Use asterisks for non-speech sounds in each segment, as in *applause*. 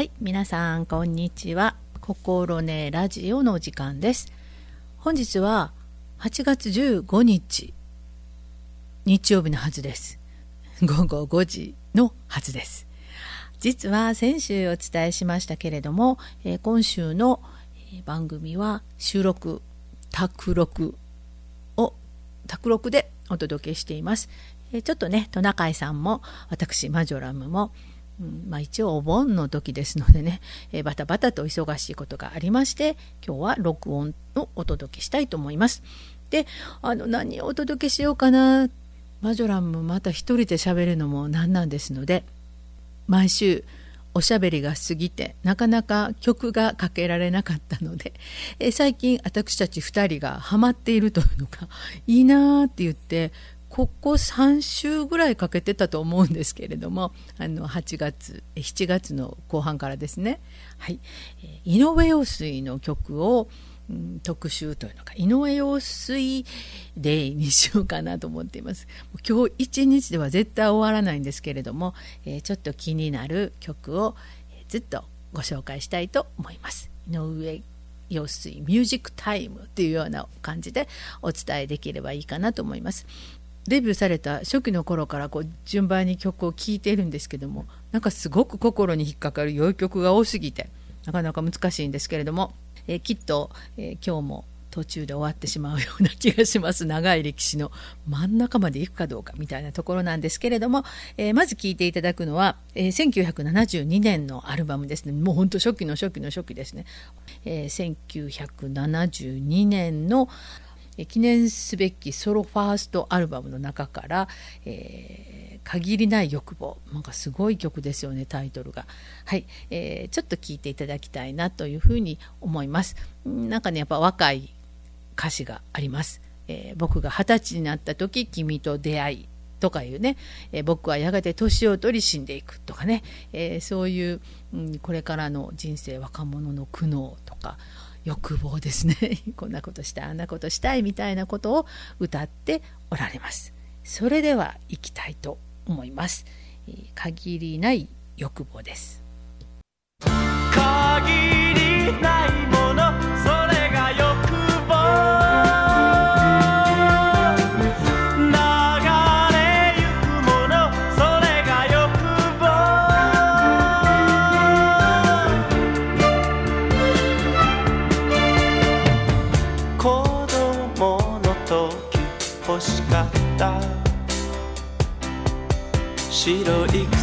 はい皆さんこんにちは。心ねラジオの時間です。本日は8月15日日曜日のはずです。午後5時のはずです。実は先週お伝えしましたけれども、えー、今週の番組は収録卓録を卓録でお届けしています、えー、ちょっとねトナカイさんも私マジョラムもまあ、一応お盆の時ですのでね、*laughs* えー、バタバタと忙しいことがありまして今日は録音をお届けしたいと思います。であの何をお届けしようかなマジョランもまた一人で喋るのもなんなんですので毎週おしゃべりが過ぎてなかなか曲がかけられなかったので、え最近私たち2人がハマっているというのがいいなーって言ってここ3週ぐらいかけてたと思うんですけれどもあの8月7月の後半からですね、はい、井上陽水の曲を、うん、特集というのか井上陽水デイにしようかなと思っています。今日一日では絶対終わらないんですけれども、えー、ちょっと気になる曲をずっとご紹介したいと思います。井上陽水ミュージックタイムっていうような感じでお伝えできればいいかなと思います。デビューされた初期の頃からこう順番に曲を聴いているんですけどもなんかすごく心に引っかかる良い曲が多すぎてなかなか難しいんですけれども、えー、きっと、えー、今日も途中で終わってしまうような気がします。長い歴史の真ん中まで行くかどうかみたいなところなんですけれども、えー、まず聴いていただくのは、えー、1972年のアルバムですね。もうほんと初期の初期の初期ですね、えー、1972年の記念すべきソロファーストアルバムの中から「えー、限りない欲望」なんかすごい曲ですよねタイトルが。はい、えー、ちょっと聴いていただきたいなというふうに思います。なんかねやっぱ若い歌詞があります。えー、僕が二十歳になった時君と出会いとかいうね、えー、僕はやがて年を取り死んでいくとかね、えー、そういう、うん、これからの人生若者の苦悩とか欲望ですね。*laughs* こんなことしたいあんなことしたいみたいなことを歌っておられます。それでは行きたいと思います。限りない欲望です。限りない白い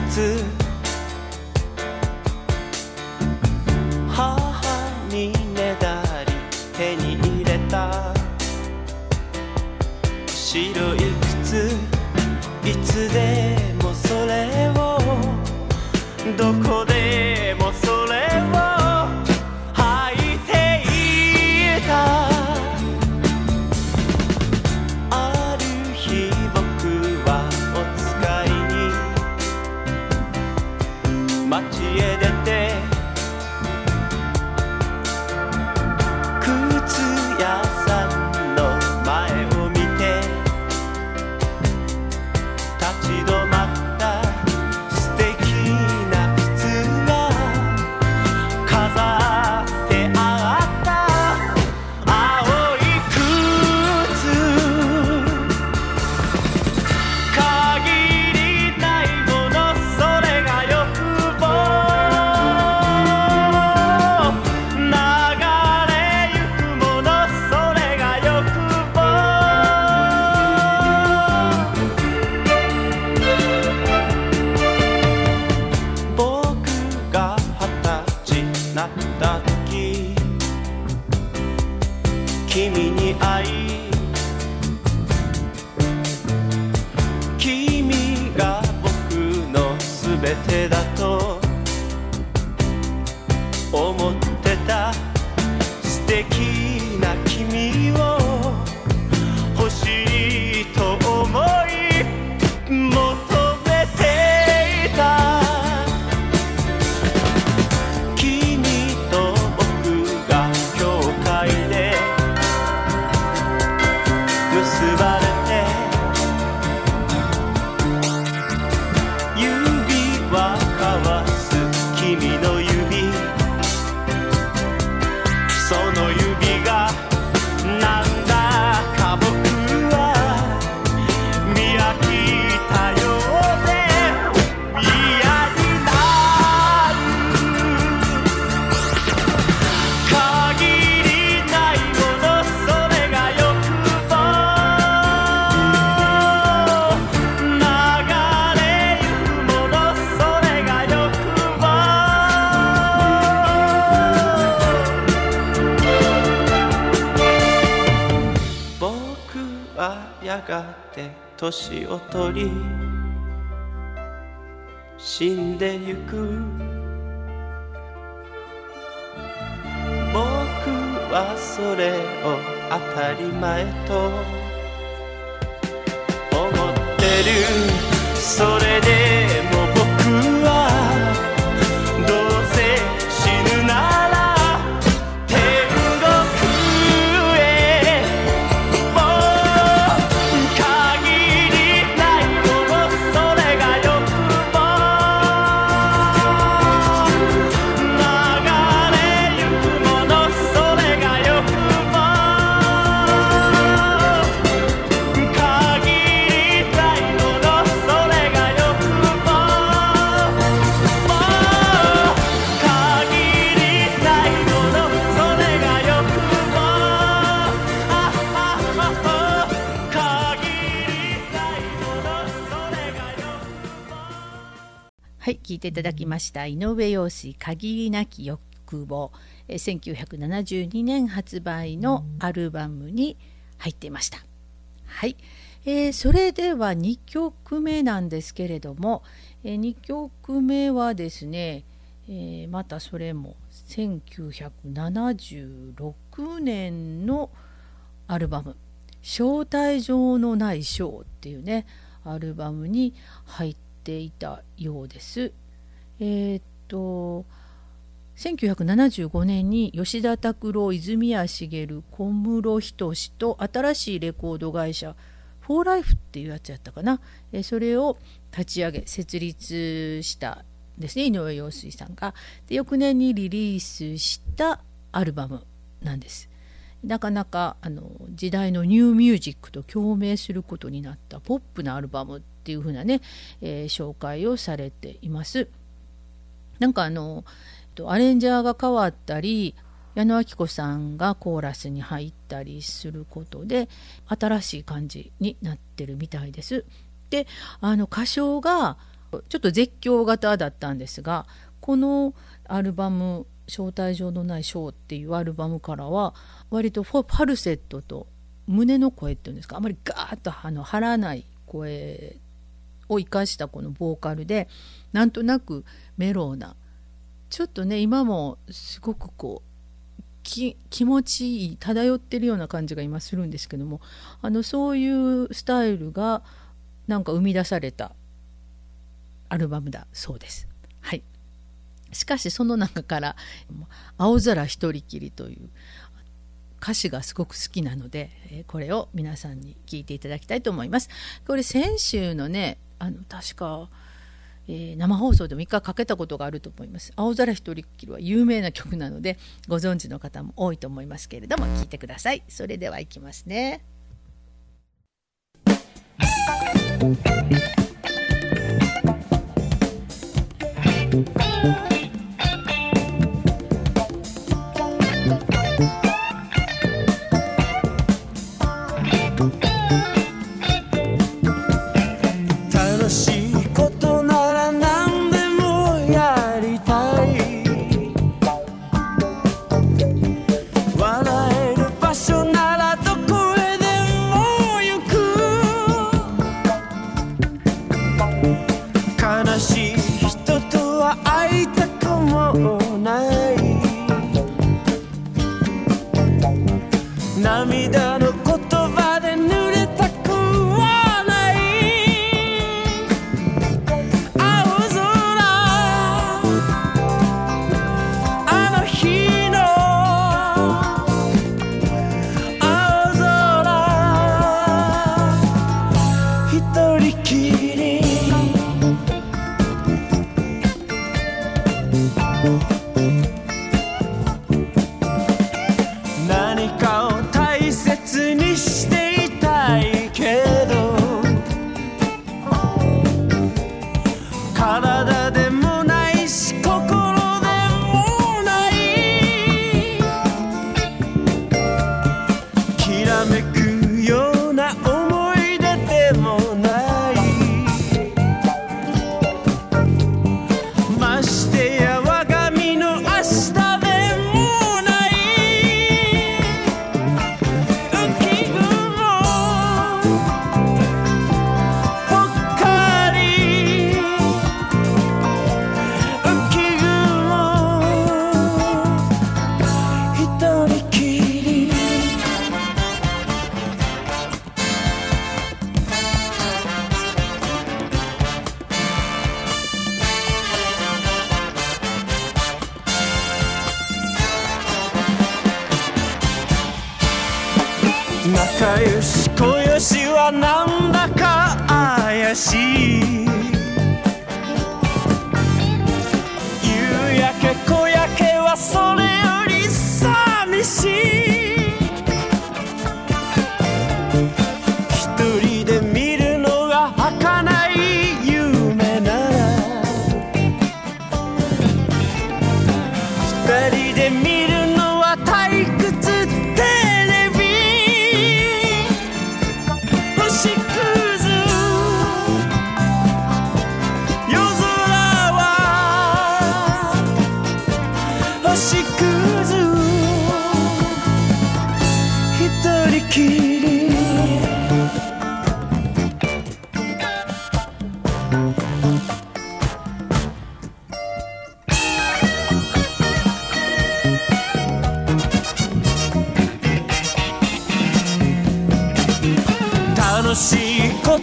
年を取り死んでゆく。僕はそれを当たり前と思ってる。それでもい、ていただきました井上陽水限りなき欲望えー1972年発売のアルバムに入っていました。はい、えーそれでは2曲目なんですけれども、え2曲目はですね、えーまたそれも1976年のアルバム「招待状のないショー」っていうねアルバムに入っていたようです。えーっと1975年に吉田拓郎泉谷しげる小室仁と新しいレコード会社フォーライフっていうやつやったかな、えーそれを立ち上げ設立したですね井上陽水さんが。で翌年にリリースしたアルバムなんです。なかなかあの時代のニューミュージックと共鳴することになったポップなアルバムっていう風なね、えー紹介をされています。なんかあのアレンジャーが変わったり矢野顕子さんがコーラスに入ったりすることで新しい感じになってるみたいです。であの歌唱がちょっと絶叫型だったんですがこのアルバム「招待状のないショー」っていうアルバムからは割とファファルセットと胸の声っていうんですかあまりガーッとあの張らない声を生かしたこのボーカルでなんとなくメローなちょっとね今もすごくこう気持ちいい漂ってるような感じが今するんですけどもあのそういうスタイルがなんか生み出されたアルバムだそうです。はい、しかしその中から「青空一人きり」という歌詞がすごく好きなので、えこれを皆さんに聞いていただきたいと思います。これ先週のねあの確か、えー生放送でも1回かけたことがあると思います。青空一人っきりは有名な曲なのでご存知の方も多いと思いますけれども聞いてください。それではいきますね。楽 *laughs*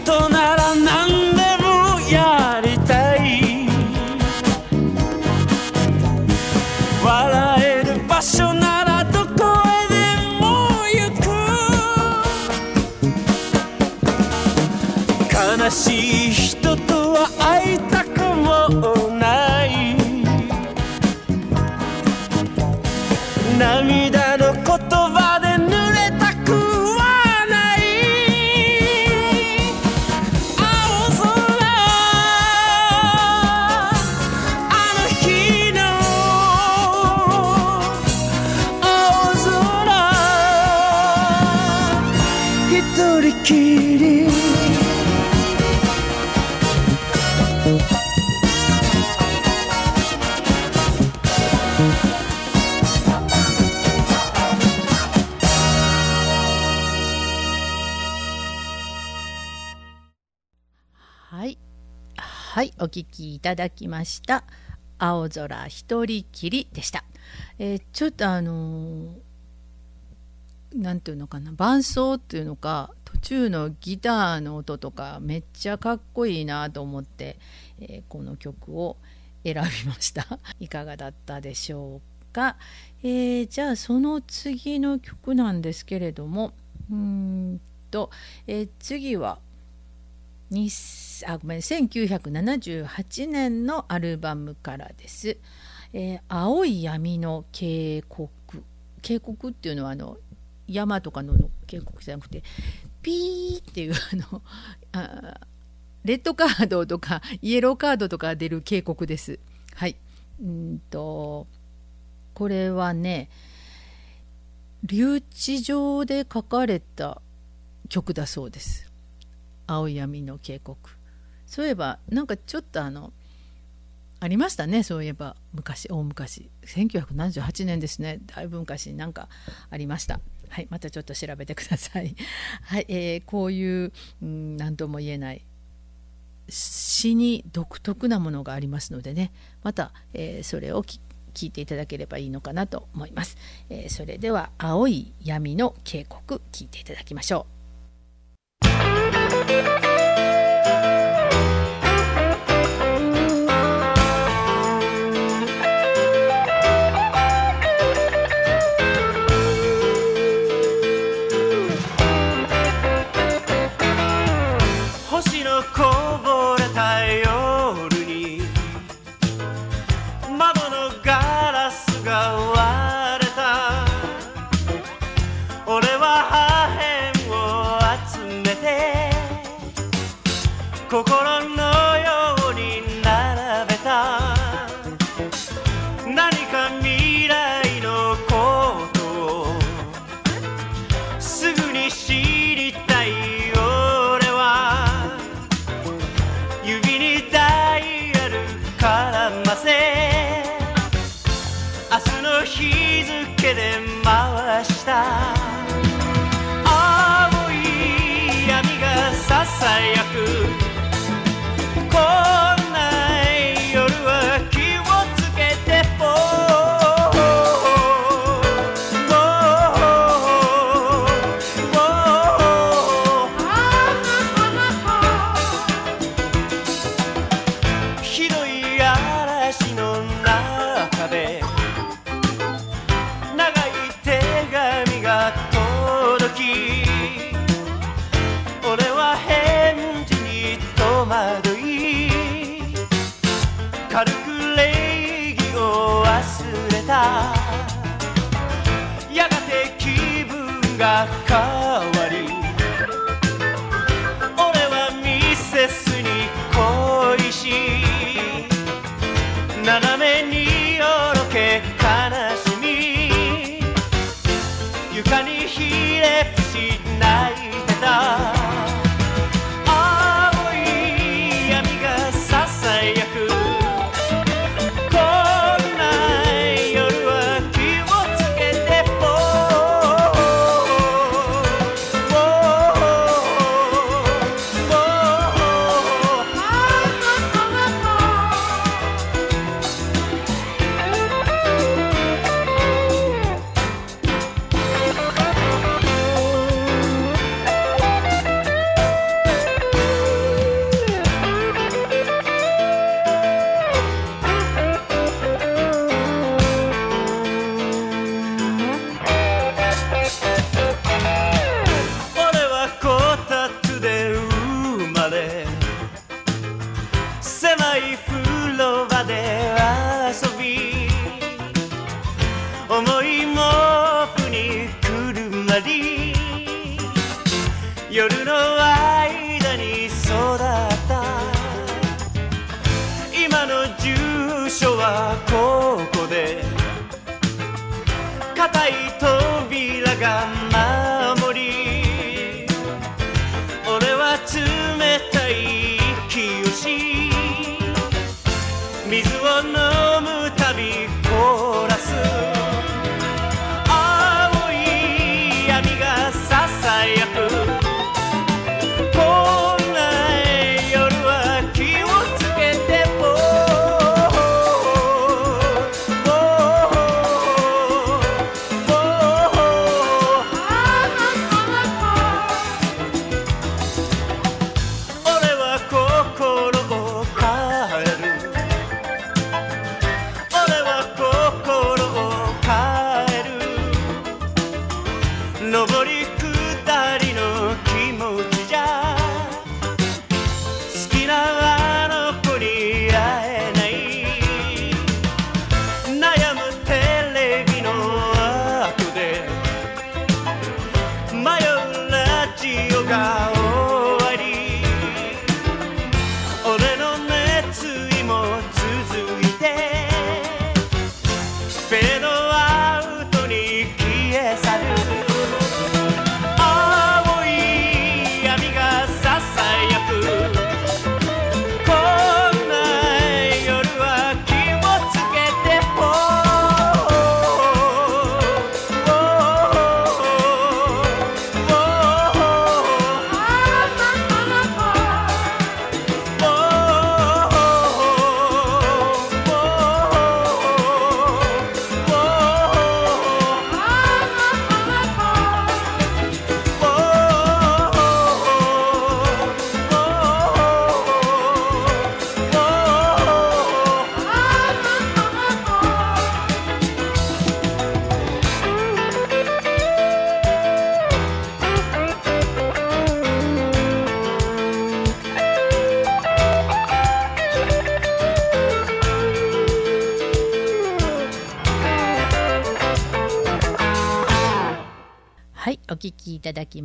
大人ただきました。青空一人きりでした。えーちょっとあのーていうのかな伴奏っていうのか途中のギターの音とかめっちゃかっこいいなと思って、えーこの曲を選びました *laughs* いかがだったでしょうか、えーじゃあその次の曲なんですけれどもうんと、えー次はにあごめん1978年のアルバムからです。えー青い闇の渓谷渓谷っていうのはあの山とかの渓谷じゃなくてピーっていうあのあレッドカードとかイエローカードとか出る渓谷です。はい。うんとこれはね留置場で書かれた曲だそうです。青い闇の渓谷そういえばなんかちょっとあのありましたねそういえば。昔大昔。1978年ですね。だいぶ昔になんかありました。はいまたちょっと調べてください。*laughs* はい、えーこういううん何とも言えない詩に独特なものがありますのでね。また、えーそれをき聞いていただければいいのかなと思います、えーそれでは青い闇の渓谷聞いていただきましょう。日付で回した。青い闇がささや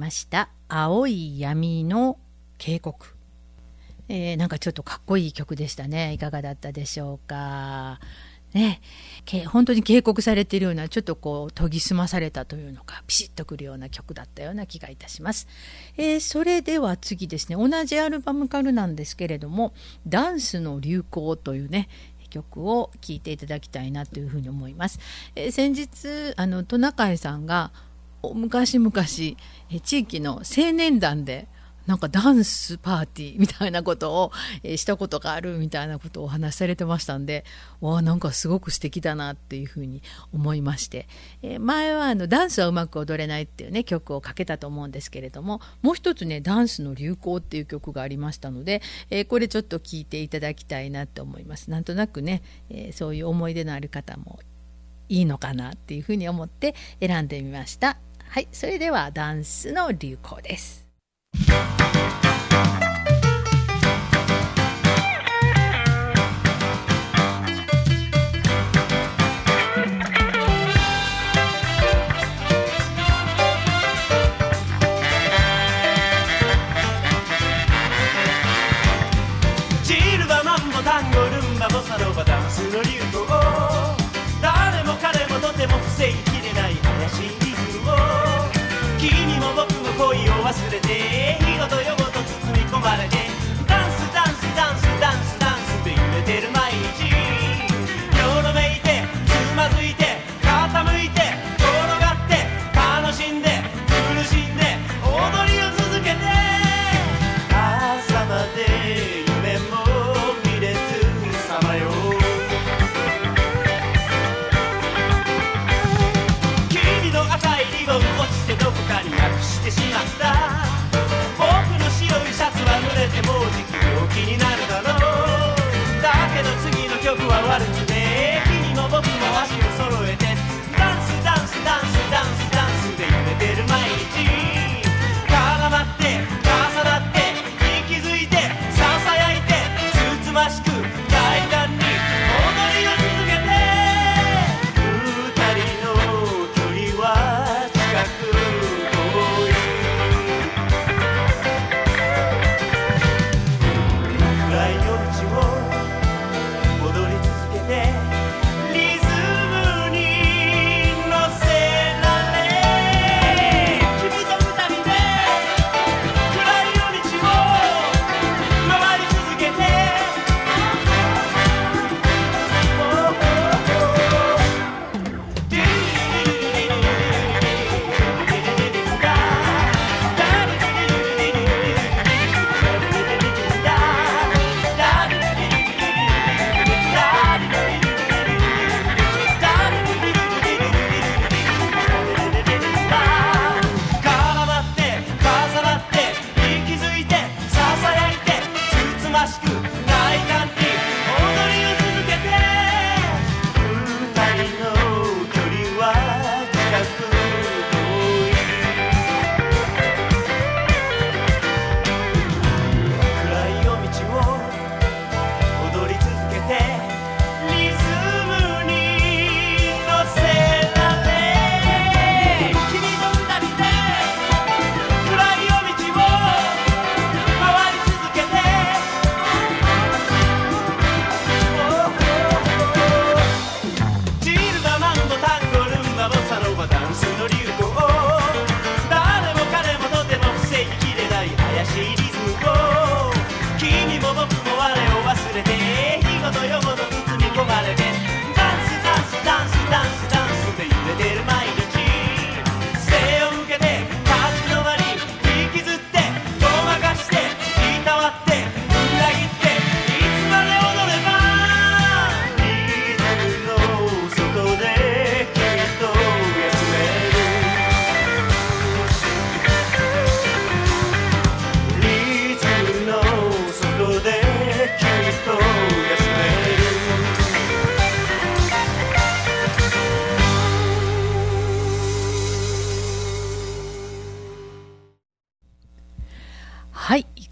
ました「青い闇の警告」えーなんかちょっとかっこいい曲でしたねいかがだったでしょうか。ね、け本当に警告されているようなちょっとこう研ぎ澄まされたというのかピシッとくるような曲だったような気がいたします。えーそれでは次ですね同じアルバムからなんですけれども「ダンスの流行」というね曲を聴いていただきたいなというふうに思います。えー先日あのトナカイさんが昔々地域の青年団でなんかダンスパーティーみたいなことを、えしたことがあるみたいなことをお話しされてましたんでわあなんかすごく素敵だなっていうふうに思いまして、え前はあのダンスはうまく踊れないっていうね曲をかけたと思うんですけれどももう一つねダンスの流行っていう曲がありましたので、えこれちょっと聞いていただきたいなと思います。なんとなくね、えそういう思い出のある方もいいのかなっていうふうに思って選んでみました。はいそれではダンスの流行です。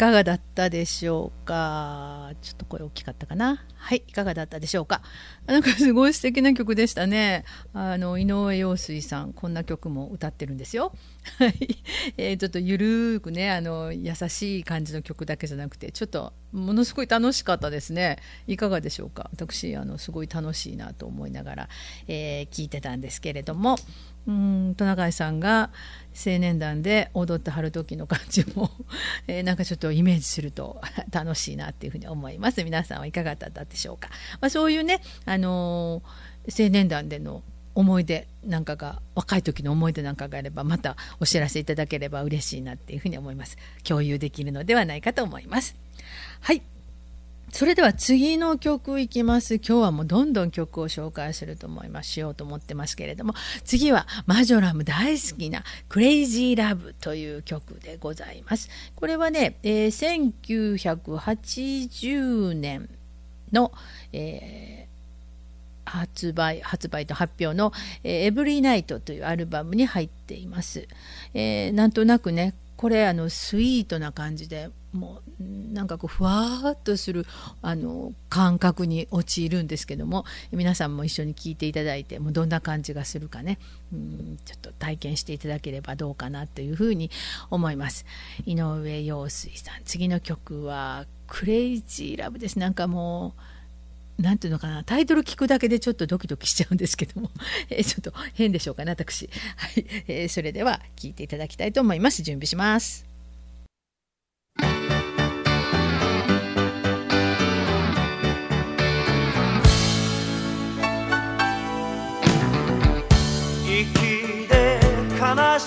かがだったでしょうか？ちょっと声大きかったかな？はいいかがだったでしょうか？なんかすごい素敵な曲でしたね。あの井上陽水さんこんな曲も歌ってるんですよ。*laughs* はい、えー、ちょっとゆるーくねあの優しい感じの曲だけじゃなくてちょっとものすごい楽しかったですね。いかがでしょうか？私あのすごい楽しいなと思いながら、えー、聞いてたんですけれども。うんトナカイさんが青年団で踊ってはる時の感じも、*laughs* えー、なんかちょっとイメージすると *laughs* 楽しいなっていうふうに思います。皆さんはいかがだったでしょうか、まあ、そういうね、あのー、青年団での思い出なんかが若い時の思い出なんかがあればまたお知らせいただければ嬉しいなっていうふうに思います。共有できるのではないかと思います。はい。それでは次の曲いきます。今日はもうどんどん曲を紹介すると思います。しようと思ってますけれども、次はマジョラム大好きなクレイジーラブという曲でございます。これはね、えー、1980年の、えー、発売発売と発表の「エブリーナイト」というアルバムに入っています。えー、なんとなくねこれあのスイートな感じでもうなんかこうふわっとするあの感覚に陥るんですけども皆さんも一緒に聞いていただいてもうどんな感じがするかねうんちょっと体験していただければどうかなというふうに思います。井上陽水さん次の曲は「クレイジーラブ」です。なんかもうなんていうのかなタイトル聞くだけでちょっとドキドキしちゃうんですけども、*laughs* えー、ちょっと変でしょうかね私、はい。えー、それでは聞いていただきたいと思います。準備します。息で悲しい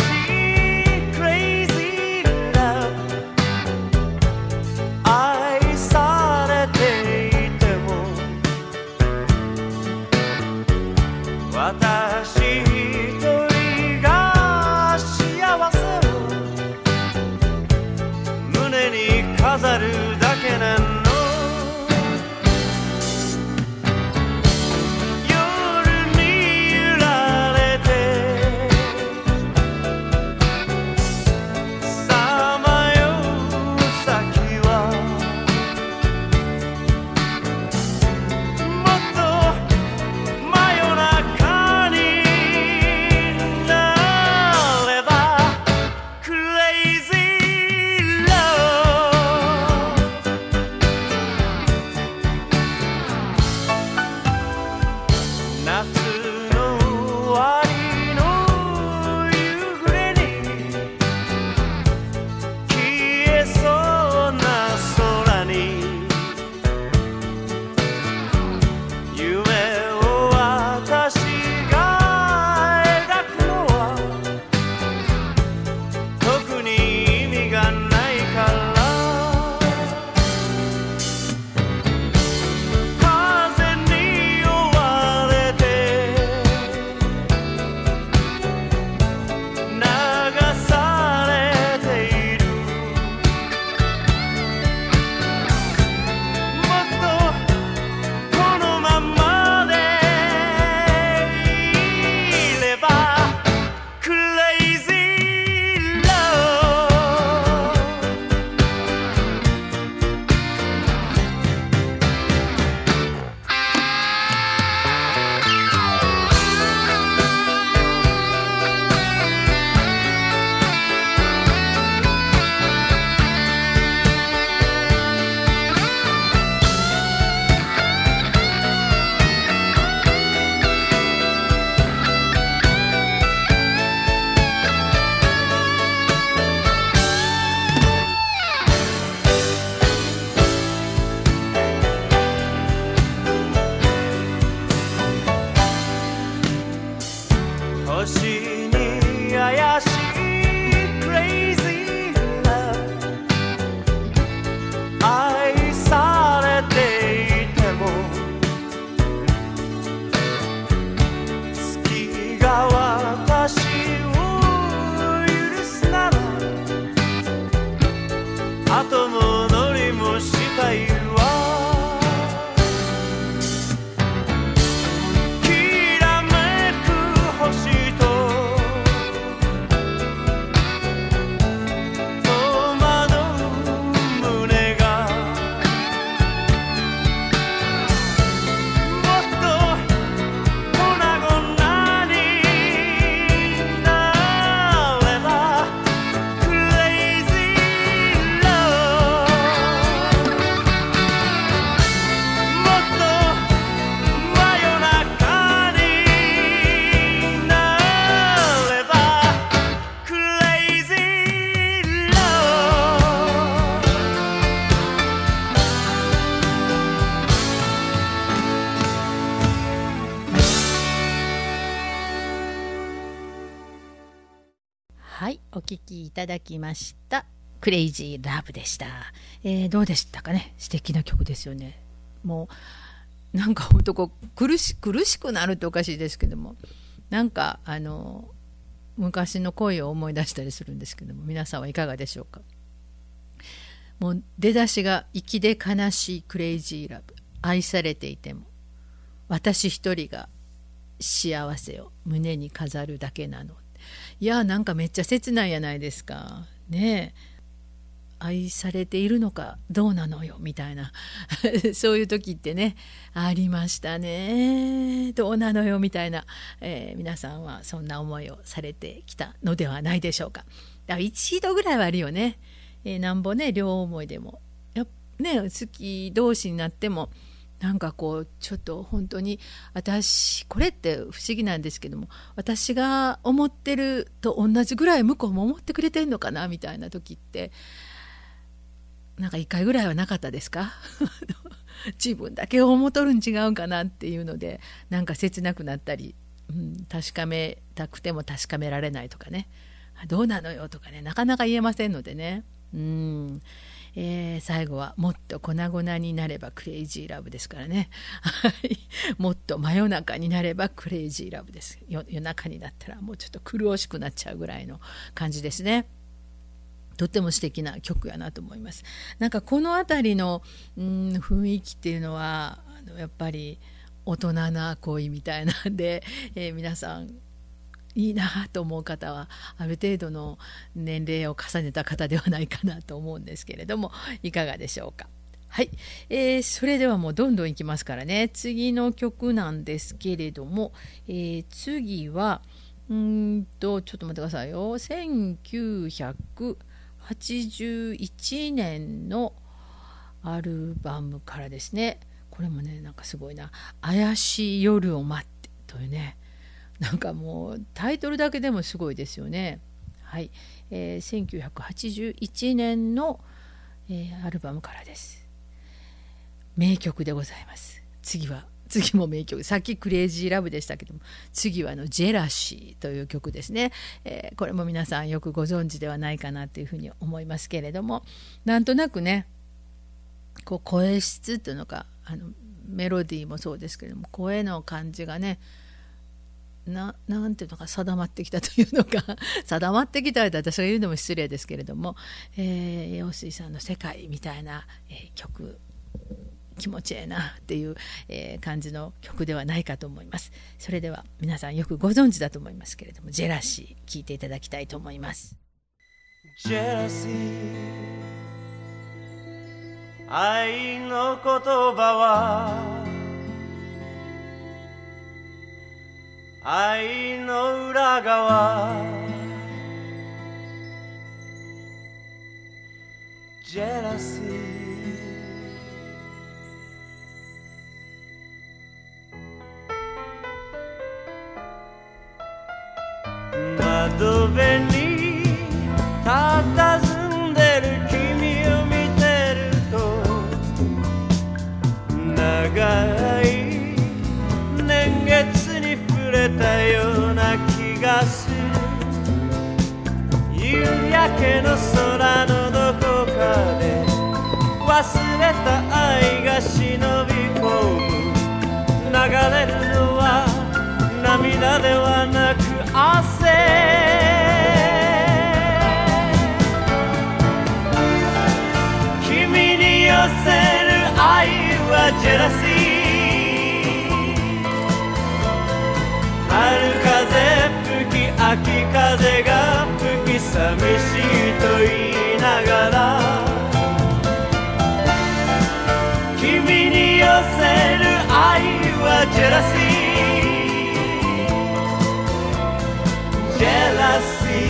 だきました。クレイジーラブでした、えー、どうでしたかね？素敵な曲ですよね。もうなんかほんとこう苦し苦しくなるっておかしいですけどもなんかあの昔の恋を思い出したりするんですけども皆さんはいかがでしょうか？もう出だしが粋で悲しいクレイジーラブ愛されていても私一人が幸せを胸に飾るだけなのいやなんかめっちゃ切ないやないですか。ね愛されているのかどうなのよみたいな。*laughs* そういう時ってねありましたね。どうなのよみたいな、えー、皆さんはそんな思いをされてきたのではないでしょうか。だから一度ぐらいはあるよね。えー、なんぼね両思いでも。やね好き同士になってもなんかこうちょっと本当に私これって不思議なんですけども私が思ってると同じぐらい向こうも思ってくれてんのかなみたいな時ってなんか1回ぐらいはなかったですか？*laughs* 自分だけ思とるん違うんかなっていうのでなんか切なくなったり、うん、確かめたくても確かめられないとかね。どうなのよとかねなかなか言えませんのでね。うん、えー、最後はもっと粉々になればクレイジーラブですからねもっと真夜中になればクレイジーラブです夜中になったらもうちょっと苦しくなっちゃうぐらいの感じですね。とっても素敵な曲やなと思います。なんかこの辺りの、うん、雰囲気っていうのはあのやっぱり大人な恋みたいなんで、えー、皆さんいいなと思う方はある程度の年齢を重ねた方ではないかなと思うんですけれどもいかがでしょうか。はい、えー、それではもうどんどんいきますからね。次の曲なんですけれども、えー、次はうんとちょっと待ってくださいよ。1981年のアルバムからですね。これもねなんかすごいな「怪しい夜を待って」というね。なんかもうタイトルだけでもすごいですよね。はい、えー、1981年の、えー、アルバムからです。名曲でございます。次は次も名曲さっき「クレイジーラブ」でしたけども次はあの「ジェラシー」という曲ですね、えー、これも皆さんよくご存知ではないかなというふうに思いますけれどもなんとなくねこう声質っていうのかあのメロディーもそうですけれども声の感じがねななんていうのか定まってきたというのか。*laughs* 定まってきたと私が言うのも失礼ですけれども、えー、陽水さんの「世界」みたいな、えー、曲気持ちええなっていう、えー、感じの曲ではないかと思います。それでは皆さんよくご存知だと思いますけれども「ジェラシー」聴いていただきたいと思います。ジェラシー。愛の言葉は愛の裏側。ジェラシー窓辺に佇んたような気がする。夕焼けの空のどこかで忘れた愛が忍び込む。流れるのは涙ではなく汗。君に寄せる愛はジェラシー。寂しいと言いながら君に寄せる愛はジェラシー。jealousy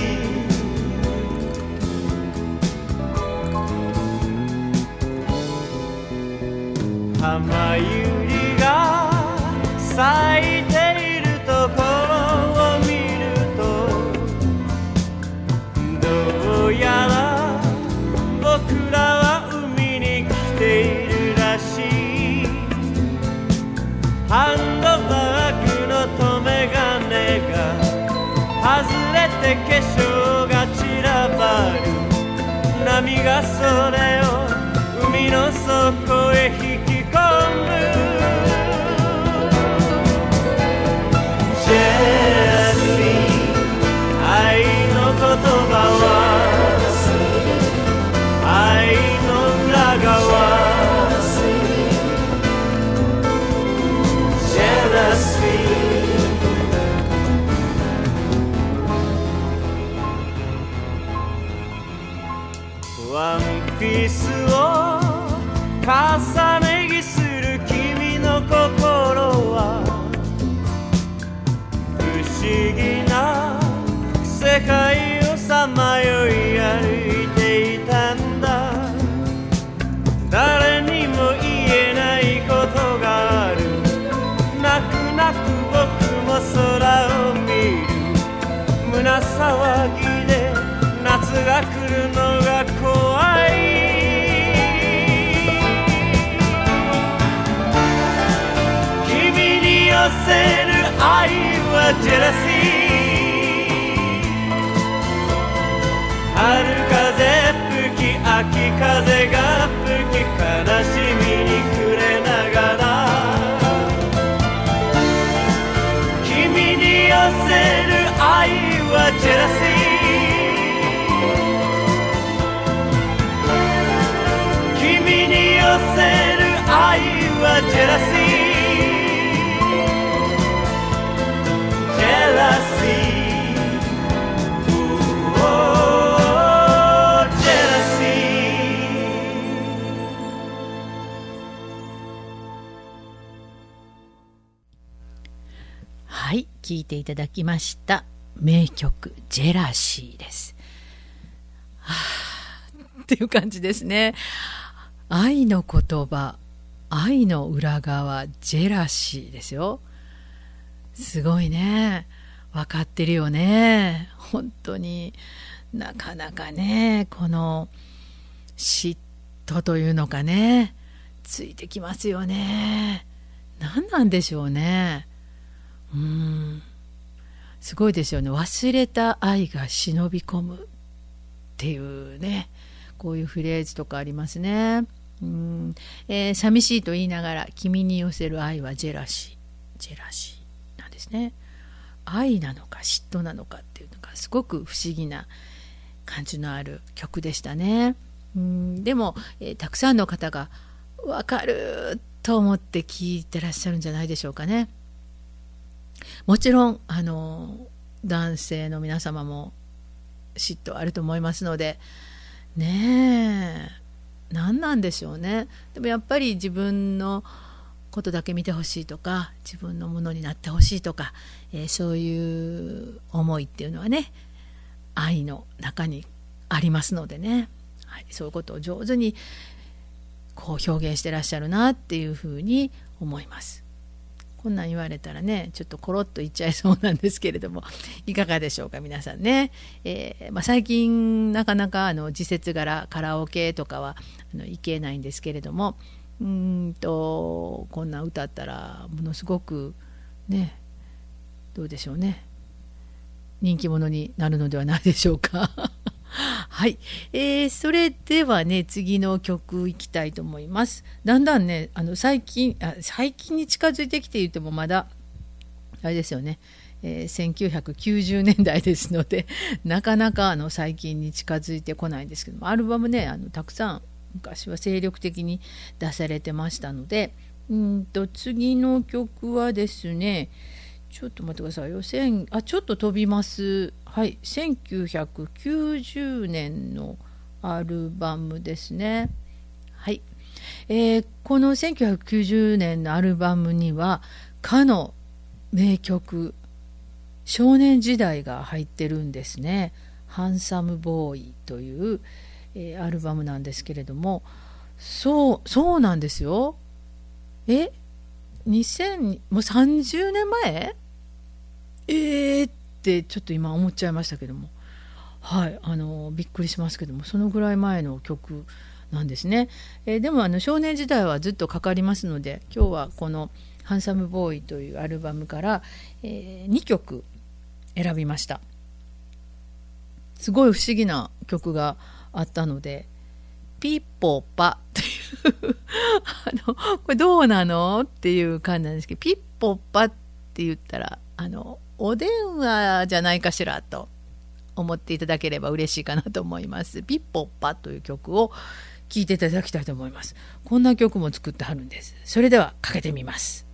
浜ゆりが咲いて化粧が散らばる。波がそれを海の底へピースを重ねはジェラシー春風吹き秋風が吹き悲しみに暮れながら。君に寄せる愛はジェラシー君に寄せる愛はジェラシーていただきました。名曲「ジェラシー」です。はあっていう感じですね。愛の言葉愛の裏側ジェラシーですよ。すごいね。分かってるよね。本当に。なかなかねこの嫉妬というのかねついてきますよね。何なんでしょうね。うん。すごいですよね。忘れた愛が忍び込むっていうね。こういうフレーズとかありますね。うん、えー寂しいと言いながら君に寄せる愛はジェラシー。ジェラシーなんですね。愛なのか嫉妬なのかっていうのがすごく不思議な感じのある曲でしたね。うん。でも、えーたくさんの方が分かると思って聞いてらっしゃるんじゃないでしょうかね。もちろんあの男性の皆様も嫉妬あると思いますのでねえ何なんでしょうねでもやっぱり自分のことだけ見てほしいとか自分のものになってほしいとか、えーそういう思いっていうのはね愛の中にありますのでね、はい、そういうことを上手にこう表現してらっしゃるなっていうふうに思います。こんなん言われたらねちょっとコロッと言っちゃいそうなんですけれども *laughs* いかがでしょうか皆さんね、えーまあ、最近なかなかあの時節柄カラオケとかはあの行けないんですけれどもうんとこんな歌ったらものすごくねどうでしょうね人気者になるのではないでしょうか。はい、えーそれではね次の曲いきたいと思います。だんだんねあの最近あ最近に近づいてきて言ってもまだあれですよね、えー1990年代ですので *laughs* なかなかあの最近に近づいてこないんですけどもアルバムねあのたくさん昔は精力的に出されてましたのでうんと次の曲はですねちょっと待ってくださいよ。千あちょっと飛びます。はい、1990年のアルバムですね。はい、えーこの1990年のアルバムにはかの名曲「少年時代」が入ってるんですね。ハンサムボーイという、えーアルバムなんですけれどもそうそうなんですよ。え？2000もう30年前え？ーってちょっと今思っちゃいましたけども。はいあのびっくりしますけども。そのぐらい前の曲なんですね、えーでもあの少年時代はずっとかかりますので今日はこの「ハンサムボーイ」というアルバムから、え2曲選びました。すごい不思議な曲があったので、ピッポパあのこれどうなの？っていう感じなんですけどピッポッパって言ったらあのお電話じゃないかしらと思っていただければ嬉しいかなと思います。ピッポッパという曲を聴いていただきたいと思います。こんな曲も作ってはるんです。それではかけてみます。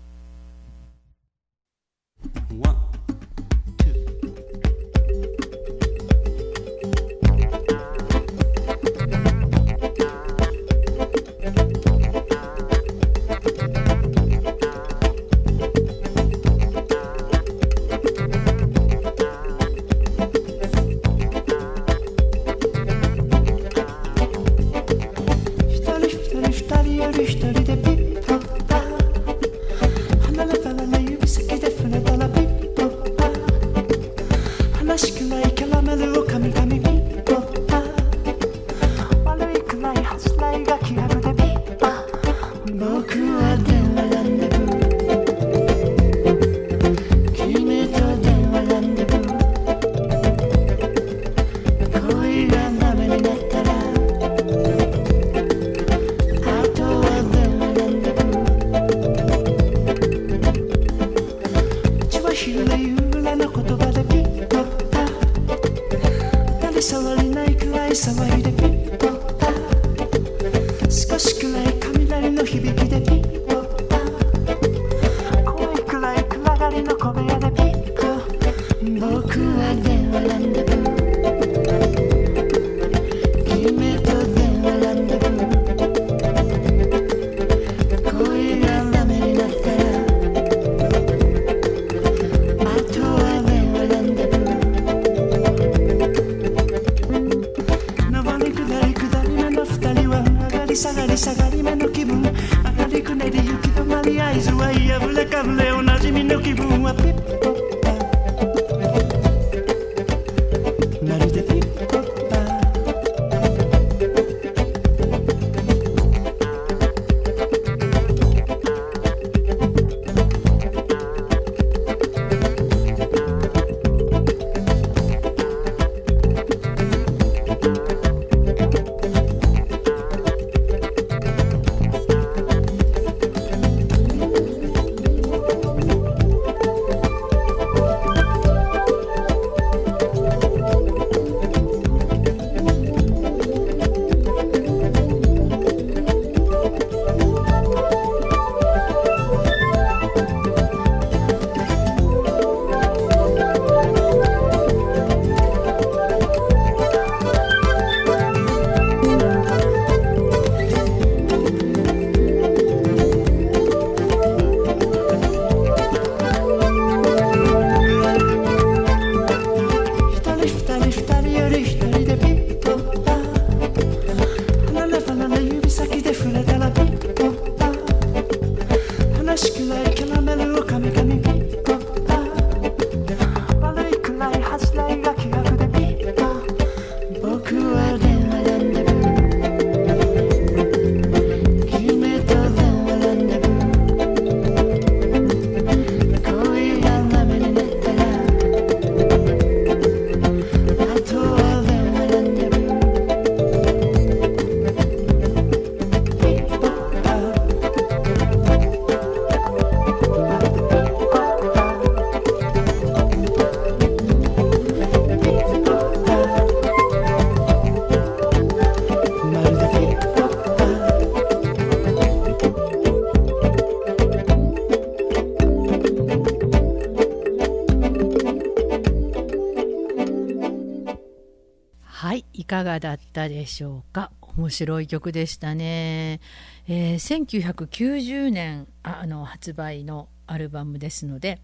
かがだったでしょうか？面白い曲でしたね、えー、1990年あの発売のアルバムですので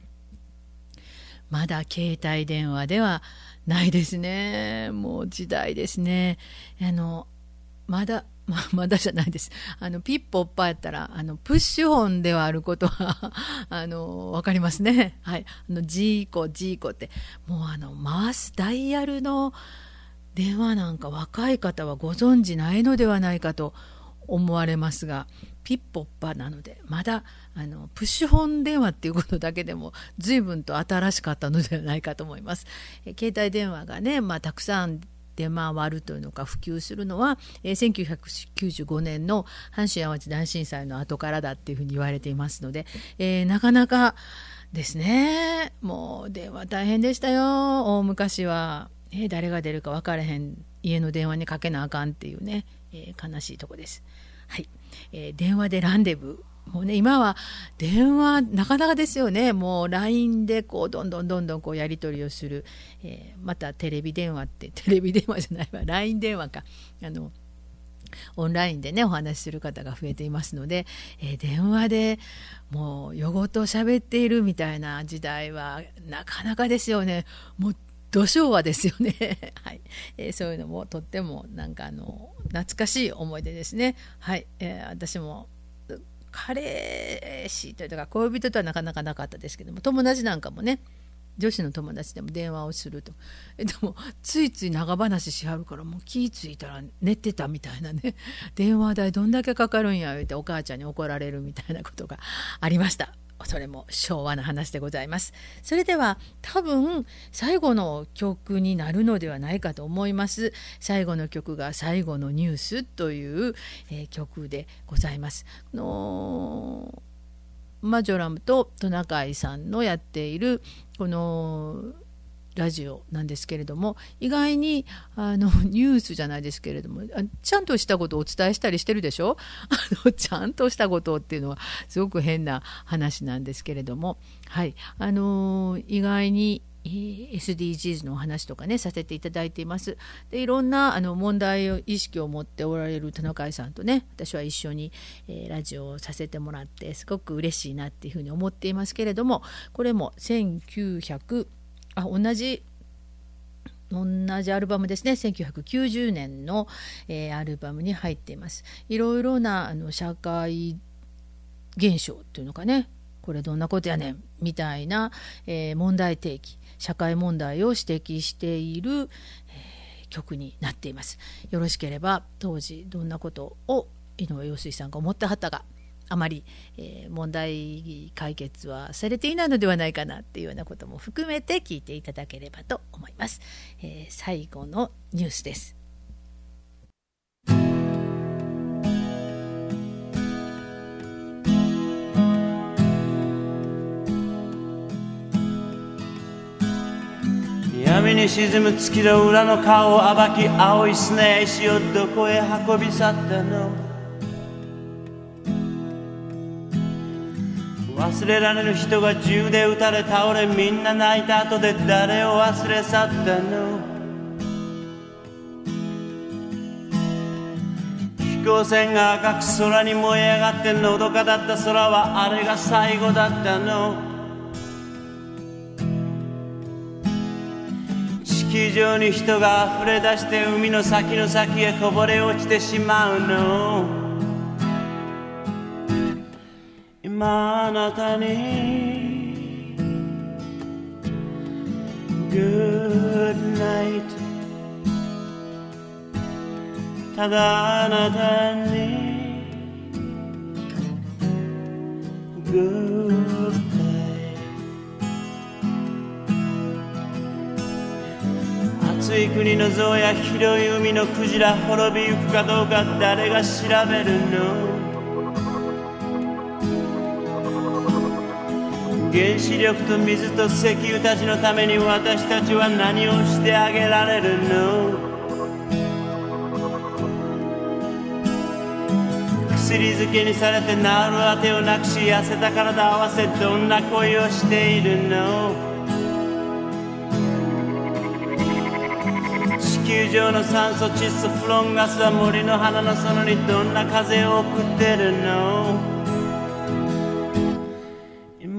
まだ携帯電話ではないですね。もう時代ですね。あのまだま *laughs* まだじゃないです。あのピッポッパやったらあのプッシュ音ではあることは *laughs* あの分かりますね。はい。あのジーコジーコって。もうあの回すダイヤルの電話なんか若い方はご存じないのではないかと思われますがピッポッパなのでまだあのプッシュホン電話っていうことだけでも随分と新しかったのではないかと思います。え携帯電話がね、まあ、たくさん出回るというのか普及するのは、えー、1995年の阪神・淡路大震災の後からだっていうふうに言われていますので、えー、なかなかですねもう電話大変でしたよ大昔は、えー、誰が出るか分からへん家の電話にかけなあかんっていうね、えー、悲しいとこです。はい、えー、電話でランデブーもうね今は電話なかなかですよね。もう LINE でこうどんどんどんどんこうやり取りをする、えー、またテレビ電話って *laughs* テレビ電話じゃないわ。LINE 電話か。あのオンラインでねお話しする方が増えていますので、えー、電話でもう夜ごと喋っているみたいな時代はなかなかですよね。もう土昭和ですよね、*laughs* はい。えー、そういうのもとってもなんかあの懐かしい思い出ですね。はい、えー、私も彼氏というか恋人とはなかなかなかったですけども友達なんかもね女子の友達でも電話をすると。えでもついつい長話しはるからもう気付いたら寝てたみたいなね。*laughs* 電話代どんだけかかるんや言うてお母ちゃんに怒られるみたいなことがありました。それも昭和の話でございます。それでは多分最後の曲になるのではないかと思います。最後の曲が最後のニュースという、えー、曲でございます。のマジョラムとトナカイさんのやっているこのラジオなんですけれども意外にあの *laughs* ニュースじゃないですけれどもちゃんとしたことをお伝えしたりしてるでしょ？*laughs* あのちゃんとしたことっていうのはすごく変な話なんですけれども。はい。あの意外に SDGs のお話とかねさせていただいています。でいろんなあの問題を意識を持っておられる田中さんとね私は一緒に、えー、ラジオをさせてもらってすごく嬉しいなっていうふうに思っていますけれどもこれも1900あ同じ同じアルバムですね。1990年の、えー、アルバムに入っています。いろいろなあの社会現象っていうのかね。これどんなことやねん。みたいな、えー、問題提起社会問題を指摘している、えー、曲になっています。よろしければ当時どんなことを井上陽水さんが思ってはったか。あまり、えー、問題解決はされていないのではないかなっていうようなことも含めて聞いていただければと思います。えー、最後のニュースです。闇に沈む月の裏の顔を暴き青い砂や石をどこへ運び去ったの？忘れられる人が銃で撃たれ倒れみんな泣いた後で誰を忘れ去ったの？飛行船が赤く空に燃え上がってのどかだった空はあれが最後だったの？地球上に人が溢れ出して海の先の先へこぼれ落ちてしまうの？今あなたに。Good night. ただあなたに。Goodbye. 暑い国の象や広い海のクジラ滅びゆくかどうか誰が調べるの？原子力と水と石油たちのために私たちは何をしてあげられるの？薬漬けにされて治るあてをなくし痩せた体合わせどんな恋をしているの？地球上の酸素窒素フロンガスは森の花の園にどんな風を送ってるの？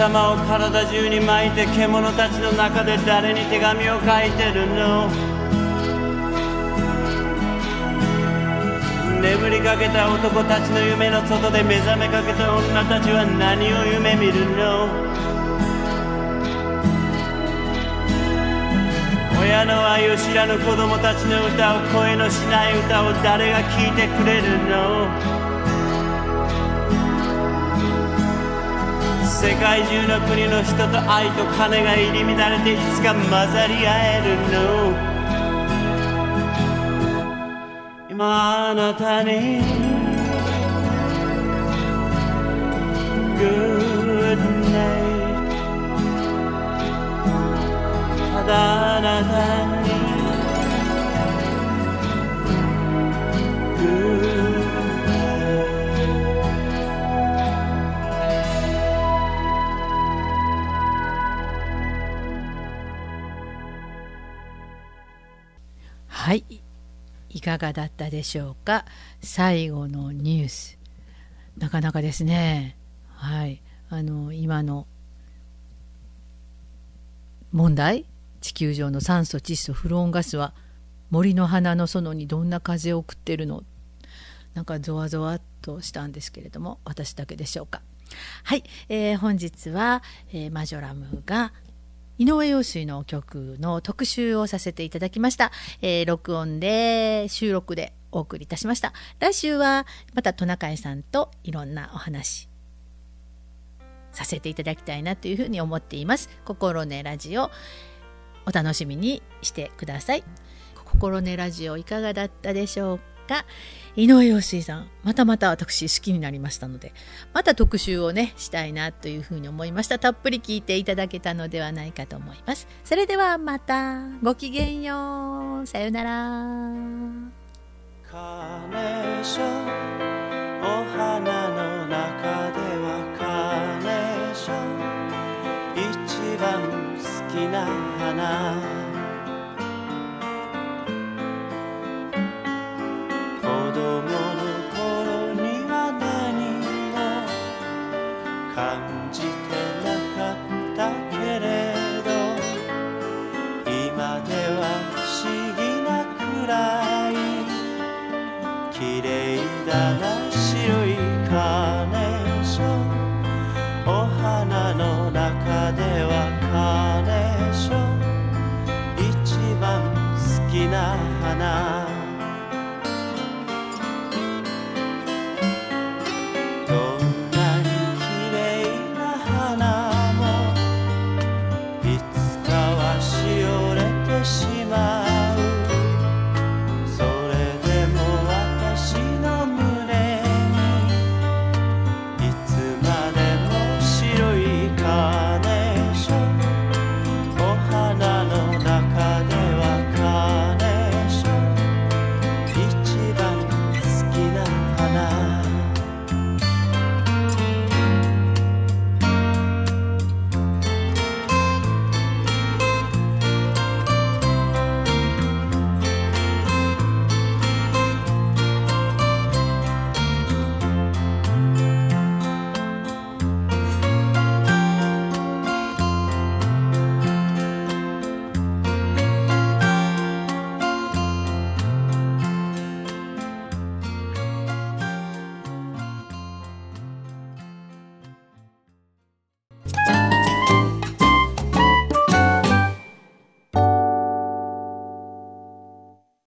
中の玉を体中に巻いて獣たちの中で誰に手紙を書いてるの？眠りかけた男たちの夢の外で目覚めかけた女たちは何を夢見るの？親の愛を知らぬ子供たちの歌を声のしない歌を誰が聴いてくれるの？世界中の国の人と愛と金が入り乱れていつか混ざり合えるの。今あなたにかがだったでしょうか？最後のニュース。なかなかですね。はい。あの今の問題？地球上の酸素窒素フロンガスは森の花の園にどんな風を送ってるの？なんかゾワゾワっとしたんですけれども私だけでしょうか？はい、えー本日は、えーマジョラムが井上陽水の曲の特集をさせていただきました、えー録音で収録でお送りいたしました。来週はまたトナカイさんといろんなお話させていただきたいなというふうに思っています。心ねラジオお楽しみにしてください。心ねラジオいかがだったでしょうか？井上陽水さんまたまた私好きになりましたのでまた特集をねしたいなというふうに思いました。たっぷり聞いていただけたのではないかと思います。それではまたごきげんよう。さようなら。カーネーションお花の中ではカーネーション一番好きな花。